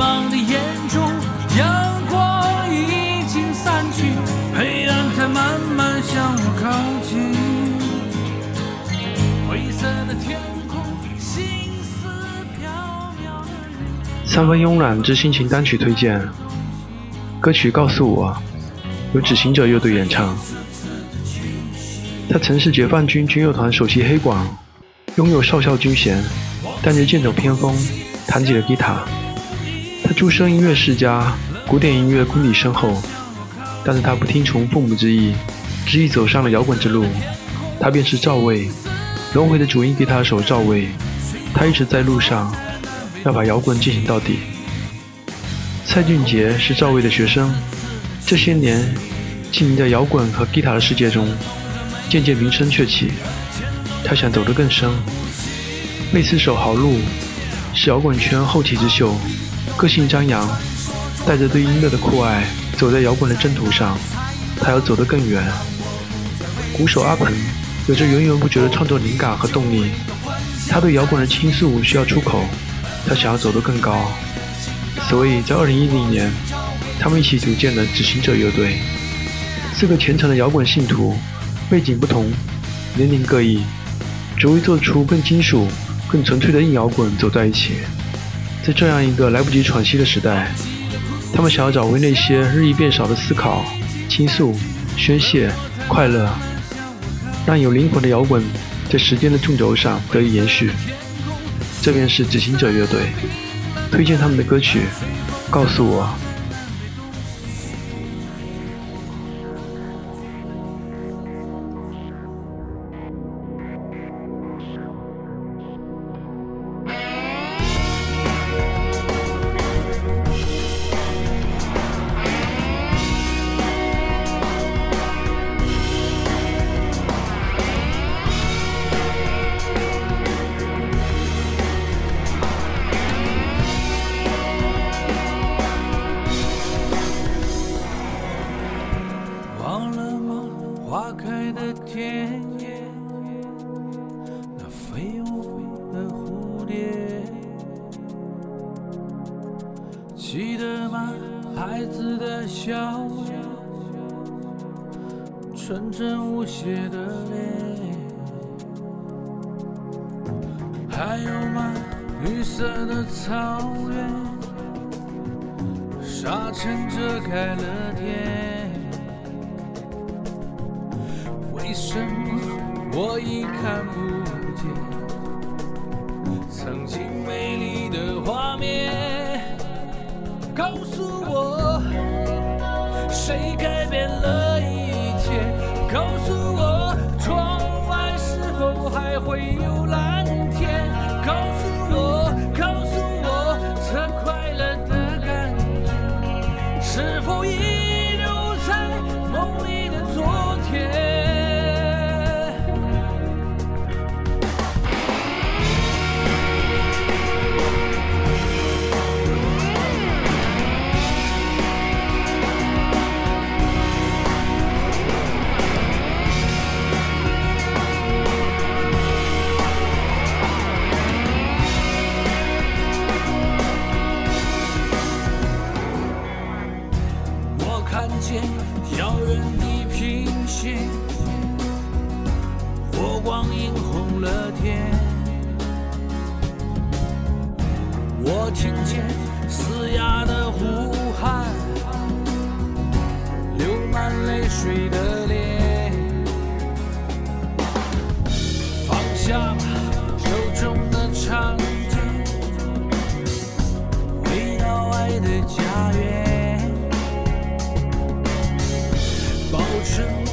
茫的眼中，阳光已经散去，黑暗在慢慢向我靠近。灰色的天空，飘渺的。三分慵懒之心情单曲推荐，歌曲告诉我，由指行者乐队演唱。在城市解放军军乐团首席黑管，拥有少校军衔，但却剑走偏锋，弹起了吉他。出生音乐世家，古典音乐功底深厚，但是他不听从父母之意，执意走上了摇滚之路。他便是赵薇，轮回的主音吉他手赵薇。他一直在路上，要把摇滚进行到底。蔡俊杰是赵薇的学生，这些年经营在摇滚和吉他的世界中，渐渐名声鹊起。他想走得更深。贝斯手郝路是摇滚圈后起之秀，个性张扬，带着对音乐的酷爱，走在摇滚的征途上。他要走得更远。鼓手阿鹏。有着源源不绝的创作灵感和动力，他对摇滚的倾诉需要出口，他想要走得更高，所以在2010年，他们一起组建了执行者乐队。四个虔诚的摇滚信徒，背景不同，年龄各异，只为做出更金属、更纯粹的硬摇滚走在一起。在这样一个来不及喘息的时代，他们想要找回那些日益变少的思考、倾诉、宣泄、快乐。让有灵魂的摇滚在时间的纵轴上得以延续。这便是执行者乐队，推荐他们的歌曲，告诉我。笑脸，纯真无邪的脸，还有吗？绿色的草原，沙尘遮盖了天。为什么我已看不见曾经美丽的画面？告诉我，谁改变了光映红了天我听见嘶哑的呼喊流满泪水的脸放下手中的长剑回到爱的家园保持